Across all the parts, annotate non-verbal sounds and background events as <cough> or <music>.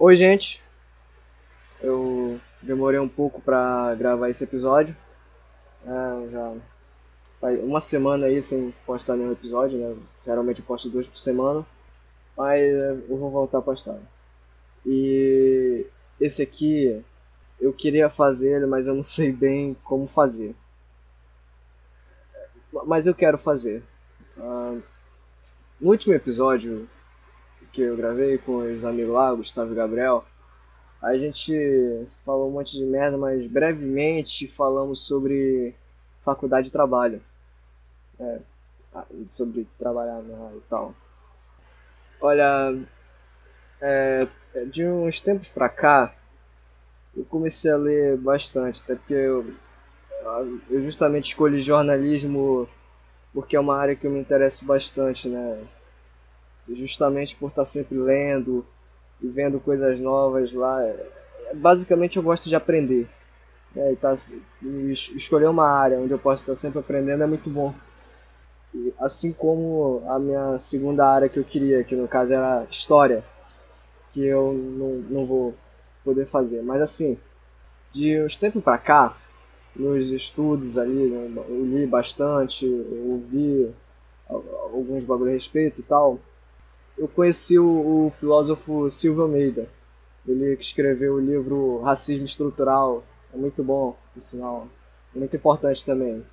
Oi, gente. Eu demorei um pouco para gravar esse episódio. É, já faz uma semana aí sem postar nenhum episódio, né? Geralmente eu posto dois por semana, mas eu vou voltar a postar. E esse aqui eu queria fazer, mas eu não sei bem como fazer. Mas eu quero fazer. Uh, no último episódio que eu gravei com os amigos lá, Gustavo e Gabriel, a gente falou um monte de merda, mas brevemente falamos sobre faculdade e trabalho. É, sobre trabalhar né, e tal. Olha, é, de uns tempos pra cá, eu comecei a ler bastante, até porque eu, eu justamente escolhi jornalismo porque é uma área que eu me interesso bastante, né? Justamente por estar sempre lendo e vendo coisas novas lá. Basicamente eu gosto de aprender. Né? E tá, e escolher uma área onde eu posso estar sempre aprendendo é muito bom. E, assim como a minha segunda área que eu queria, que no caso era História, que eu não, não vou poder fazer. Mas assim, de uns tempos para cá, nos estudos ali, né, eu li bastante, eu ouvi alguns bagulho a respeito e tal. Eu conheci o, o filósofo Silvio Almeida. Ele que escreveu o livro Racismo Estrutural. É muito bom, por sinal. É muito importante também.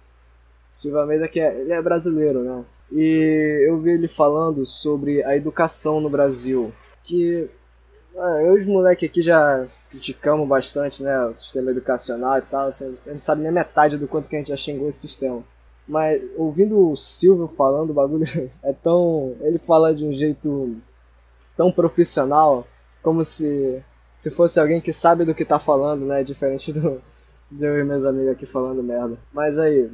Silvio Almeida que é, ele é brasileiro, né? E eu vi ele falando sobre a educação no Brasil. Que ah, eu e os moleques aqui já criticamos bastante né, o sistema educacional e tal. Você, não sabe nem metade do quanto que a gente já xingou esse sistema. Mas ouvindo o Silvio falando, o bagulho <laughs> é tão. Ele fala de um jeito tão profissional, como se, se fosse alguém que sabe do que tá falando, né? Diferente do, de eu e meus amigos aqui falando merda. Mas aí,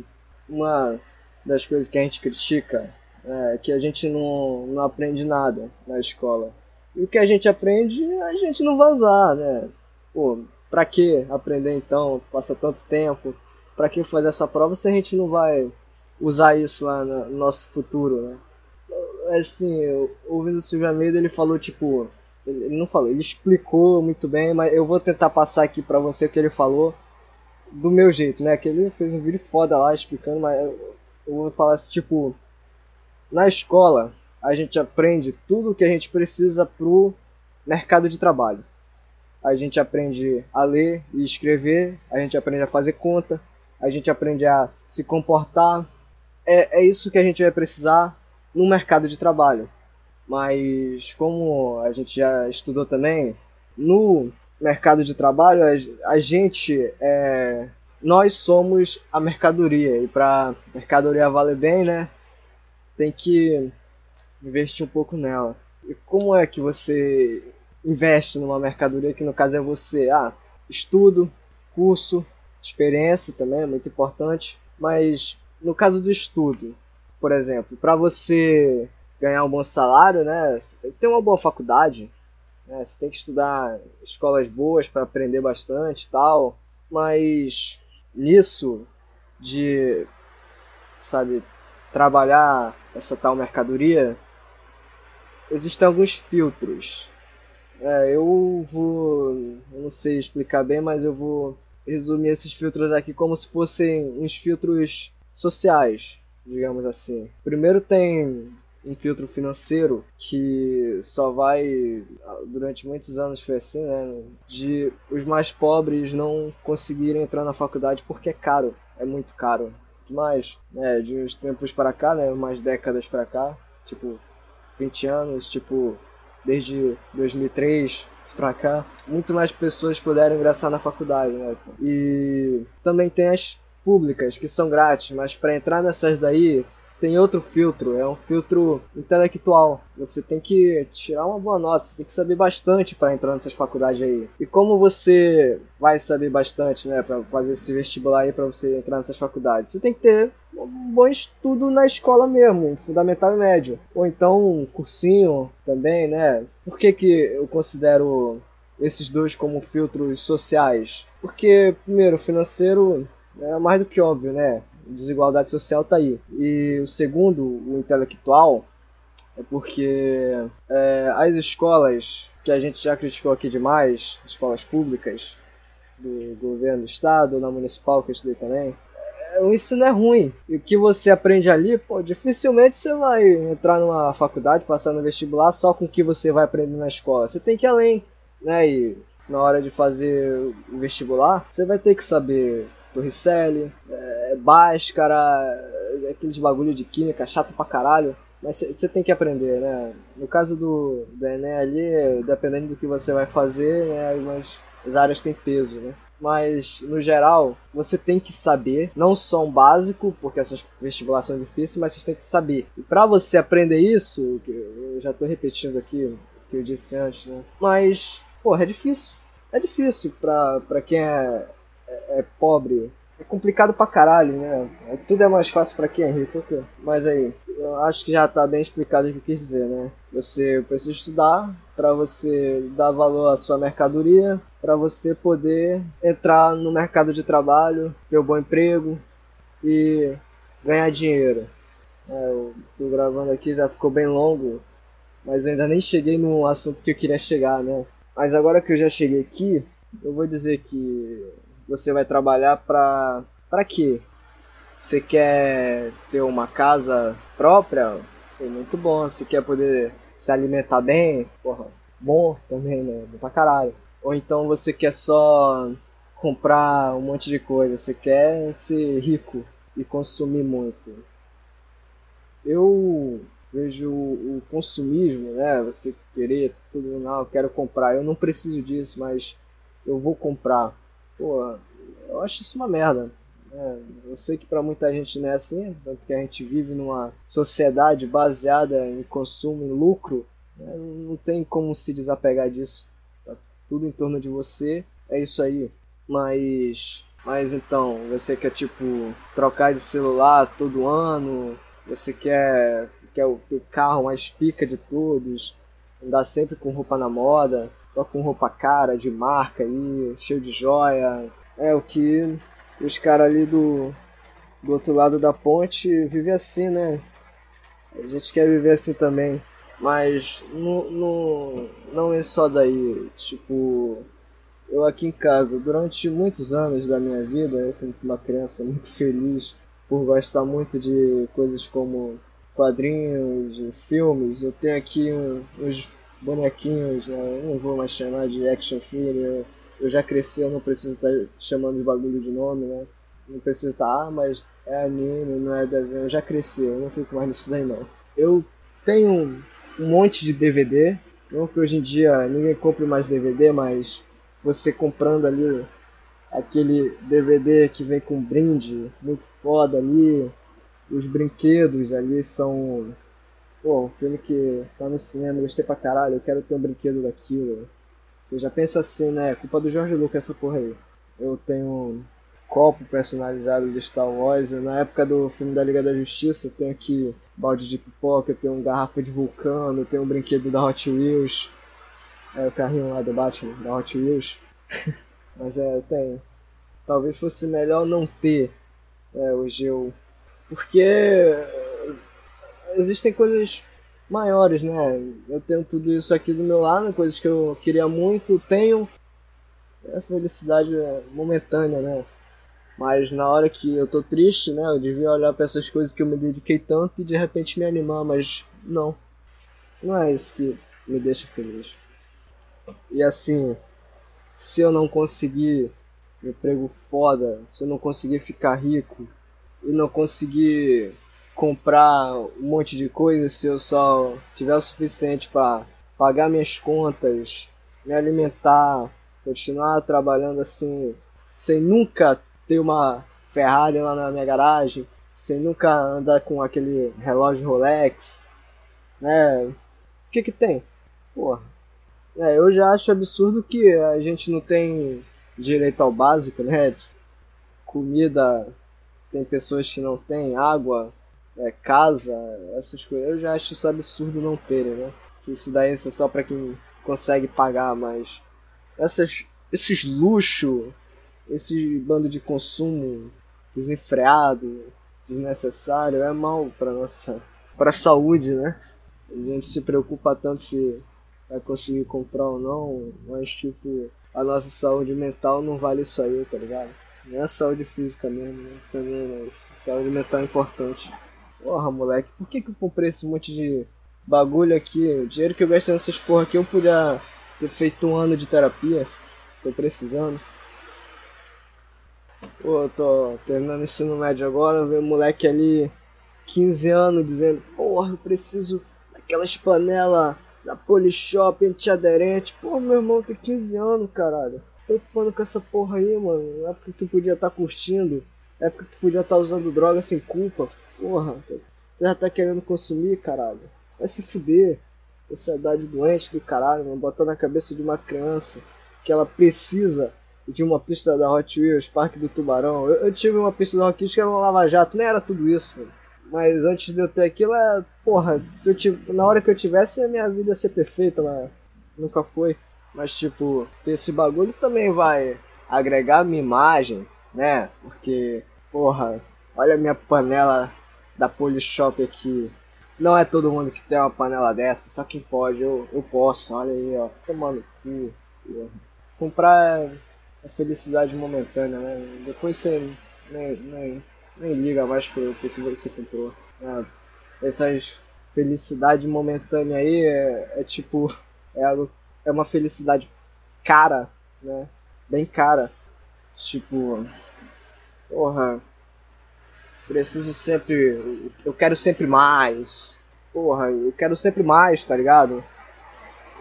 uma das coisas que a gente critica é que a gente não, não aprende nada na escola. E o que a gente aprende, a gente não vai usar, né? Pô, pra que aprender então? Passa tanto tempo. Pra que fazer essa prova se a gente não vai usar isso lá no nosso futuro, né? Assim, ouvindo o Silvio Almeida, ele falou tipo. Ele não falou, ele explicou muito bem, mas eu vou tentar passar aqui pra você o que ele falou do meu jeito, né? Que ele fez um vídeo foda lá explicando, mas eu vou falar assim, tipo. Na escola, a gente aprende tudo o que a gente precisa pro mercado de trabalho. A gente aprende a ler e escrever, a gente aprende a fazer conta, a gente aprende a se comportar. É, é isso que a gente vai precisar no mercado de trabalho. Mas como a gente já estudou também, no mercado de trabalho a, gente é, nós somos a mercadoria e para mercadoria valer bem, né? Tem que investir um pouco nela. E como é que você investe numa mercadoria que no caso é você? Ah, estudo, curso, experiência também é muito importante, mas no caso do estudo, por exemplo, para você ganhar um bom salário, né, ter uma boa faculdade, né, você tem que estudar escolas boas para aprender bastante, tal, mas nisso de sabe trabalhar essa tal mercadoria existem alguns filtros. É, eu vou. Eu não sei explicar bem, mas eu vou resumir esses filtros aqui como se fossem uns filtros sociais, digamos assim. Primeiro tem um filtro financeiro que só vai durante muitos anos foi assim, né, de os mais pobres não conseguirem entrar na faculdade porque é caro, é muito caro demais, né, de uns tempos para cá, né, umas décadas para cá, tipo 20 anos, tipo, desde 2003 pra cá, muito mais pessoas puderam ingressar na faculdade, né? E também tem as públicas, que são grátis, mas para entrar nessas daí, tem outro filtro, é um filtro intelectual. Você tem que tirar uma boa nota, você tem que saber bastante para entrar nessas faculdades aí. E como você vai saber bastante, né, para fazer esse vestibular aí para você entrar nessas faculdades? Você tem que ter um bom estudo na escola mesmo, fundamental e médio. Ou então um cursinho também, né? Por que que eu considero esses dois como filtros sociais? Porque, primeiro, financeiro é mais do que óbvio, né? desigualdade social tá aí. E o segundo, o intelectual, é porque é, as escolas que a gente já criticou aqui demais, escolas públicas, do governo do estado, na municipal que eu estudei também, é, o ensino é ruim. E o que você aprende ali, pô, dificilmente você vai entrar numa faculdade, passar no vestibular só com o que você vai aprender na escola. Você tem que ir além, né? E na hora de fazer o vestibular, você vai ter que saber Torricelli, é, Bhaskara, aqueles bagulho de química chato pra caralho. Mas você tem que aprender, né? No caso do, do Enem ali, dependendo do que você vai fazer, né, mas as áreas têm peso, né? Mas, no geral, você tem que saber, não só um básico, porque essas vestibulações são difíceis, mas você tem que saber. E para você aprender isso, eu já tô repetindo aqui o que eu disse antes, né? Mas, porra, é difícil. É difícil pra, pra quem é, é, é pobre é complicado pra caralho, né? Tudo é mais fácil para quem é rico. Mas aí, eu acho que já tá bem explicado o que eu quis dizer, né? Você precisa estudar para você dar valor à sua mercadoria, para você poder entrar no mercado de trabalho, ter um bom emprego e ganhar dinheiro. É, eu tô gravando aqui, já ficou bem longo, mas ainda nem cheguei no assunto que eu queria chegar, né? Mas agora que eu já cheguei aqui, eu vou dizer que você vai trabalhar para para quê? Você quer ter uma casa própria? É muito bom. Você quer poder se alimentar bem? Porra, bom também, né? Bom pra caralho. Ou então você quer só comprar um monte de coisa. Você quer ser rico e consumir muito. Eu vejo o consumismo, né? Você querer tudo, não, eu quero comprar. Eu não preciso disso, mas eu vou comprar pô, eu acho isso uma merda. É, eu sei que para muita gente não é assim, tanto que a gente vive numa sociedade baseada em consumo, em lucro, né? não tem como se desapegar disso. Tá tudo em torno de você, é isso aí. Mas, mas então, você quer tipo trocar de celular todo ano, você quer, quer o, o carro mais pica de todos, andar sempre com roupa na moda, só com roupa cara, de marca aí, cheio de joia. É o que os caras ali do, do outro lado da ponte vivem assim, né? A gente quer viver assim também. Mas no, no, não é só daí. Tipo, eu aqui em casa, durante muitos anos da minha vida, eu fui uma criança muito feliz por gostar muito de coisas como quadrinhos, filmes. Eu tenho aqui um, uns bonequinhos, né? eu não vou mais chamar de action figure, eu já cresci, eu não preciso estar tá chamando de bagulho de nome, né? Não preciso estar, tá, ah, mas é anime, não é desenho, eu já cresci, eu não fico mais nisso daí não. Eu tenho um monte de DVD, não que hoje em dia ninguém compre mais DVD, mas você comprando ali aquele DVD que vem com brinde muito foda ali, os brinquedos ali são pô, um filme que tá no cinema, gostei pra caralho, eu quero ter um brinquedo daquilo. Você já pensa assim, né? Culpa do George Lucas essa porra aí. Eu tenho um copo personalizado de Star Wars. Na época do filme da Liga da Justiça, eu tenho aqui balde de pipoca, eu tenho um garrafa de vulcano, eu tenho um brinquedo da Hot Wheels. É o carrinho lá do Batman, da Hot Wheels. <laughs> Mas é, eu tenho. Talvez fosse melhor não ter é, hoje eu. Porque existem coisas maiores, né? Eu tenho tudo isso aqui do meu lado, coisas que eu queria muito, tenho. É felicidade momentânea, né? Mas na hora que eu tô triste, né? Eu devia olhar para essas coisas que eu me dediquei tanto e de repente me animar, mas não. Não é isso que me deixa feliz. E assim, se eu não conseguir um emprego foda, se eu não conseguir ficar rico e não conseguir comprar um monte de coisa se eu só tiver o suficiente para pagar minhas contas, me alimentar, continuar trabalhando assim, sem nunca ter uma Ferrari lá na minha garagem, sem nunca andar com aquele relógio Rolex, né? O que que tem? Porra. É, eu já acho absurdo que a gente não tem direito ao básico, né? Comida, tem pessoas que não têm água, é, casa, essas coisas, eu já acho isso absurdo não terem, né? Isso daí é só para quem consegue pagar, mas essas, esses luxo, esse bando de consumo desenfreado, desnecessário, é mal para nossa para saúde, né? A gente se preocupa tanto se vai conseguir comprar ou não, mas tipo, a nossa saúde mental não vale isso aí, tá ligado? Não é saúde física mesmo, né? Também, mas saúde mental é importante. Porra, moleque, por que, que eu comprei esse monte de bagulho aqui? O dinheiro que eu gastei nessas porra aqui eu podia ter feito um ano de terapia. Tô precisando. Pô, eu tô terminando ensino médio agora, veio um moleque ali, 15 anos, dizendo, porra, eu preciso daquelas panelas da Polishop antiaderente. Pô, meu irmão tem 15 anos, caralho. Preocupando com essa porra aí, mano. É porque tu podia estar tá curtindo. É porque tu podia estar tá usando droga sem culpa. Porra, tu já tá querendo consumir, caralho. Vai se fuder. Sociedade doente do caralho, mano. Botar na cabeça de uma criança que ela precisa de uma pista da Hot Wheels, Parque do Tubarão. Eu, eu tive uma pista da Hot Wheels que era uma lava-jato. Nem era tudo isso, mano. Mas antes de eu ter aquilo, é. Porra, se eu tive, na hora que eu tivesse, a minha vida ia ser perfeita, mas nunca foi. Mas, tipo, esse bagulho também vai agregar a minha imagem, né? Porque, porra, olha a minha panela da Polishop aqui. Não é todo mundo que tem uma panela dessa, só quem pode, eu, eu posso, olha aí, ó. Tomando cu. Comprar é felicidade momentânea, né? Depois você nem, nem nem liga mais pro, pro que você comprou. É, essas felicidade momentânea aí é, é tipo. É, é uma felicidade cara, né? Bem cara. Tipo. Porra. Preciso sempre. Eu quero sempre mais. Porra, eu quero sempre mais, tá ligado?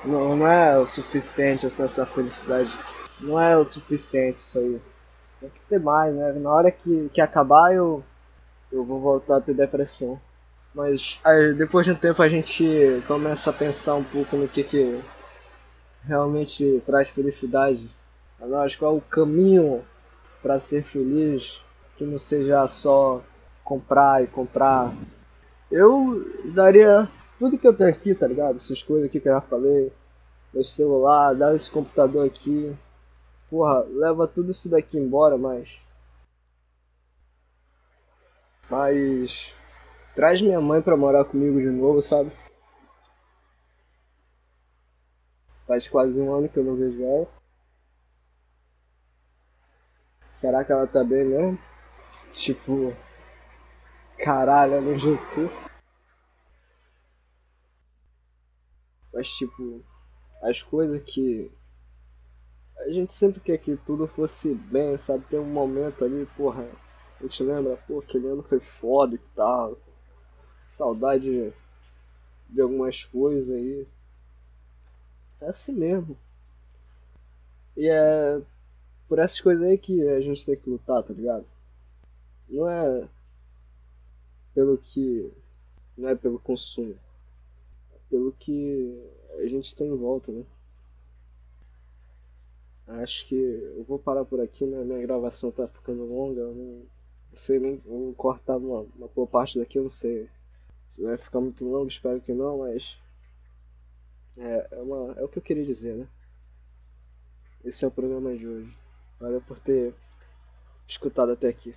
Não, não é o suficiente essa, essa felicidade. Não é o suficiente isso aí. Tem que ter mais, né? Na hora que, que acabar eu, eu vou voltar a ter depressão. Mas aí, depois de um tempo a gente começa a pensar um pouco no que, que realmente traz felicidade a nós, qual é o caminho para ser feliz, que não seja só comprar e comprar. Eu daria tudo que eu tenho aqui, tá ligado? Essas coisas aqui que eu já falei, meu celular, dar esse computador aqui, porra, leva tudo isso daqui embora, mas. Mas. Traz minha mãe pra morar comigo de novo, sabe? Faz quase um ano que eu não vejo ela. Será que ela tá bem mesmo? Tipo. Caralho, ela não juntou. Mas tipo. As coisas que a gente sempre quer que tudo fosse bem, sabe? Tem um momento ali, porra, a gente lembra, pô, aquele ano foi foda e tal. Saudade de algumas coisas aí. É assim mesmo. E é por essas coisas aí que a gente tem que lutar, tá ligado? Não é pelo que. Não é pelo consumo. É pelo que a gente tem em volta, né? Acho que eu vou parar por aqui, né? Minha gravação tá ficando longa. Eu não, sei nem. Vou cortar uma, uma boa parte daqui, eu não sei se vai ficar muito longo, espero que não, mas. É, é, uma, é o que eu queria dizer, né? Esse é o programa de hoje. Valeu por ter escutado até aqui.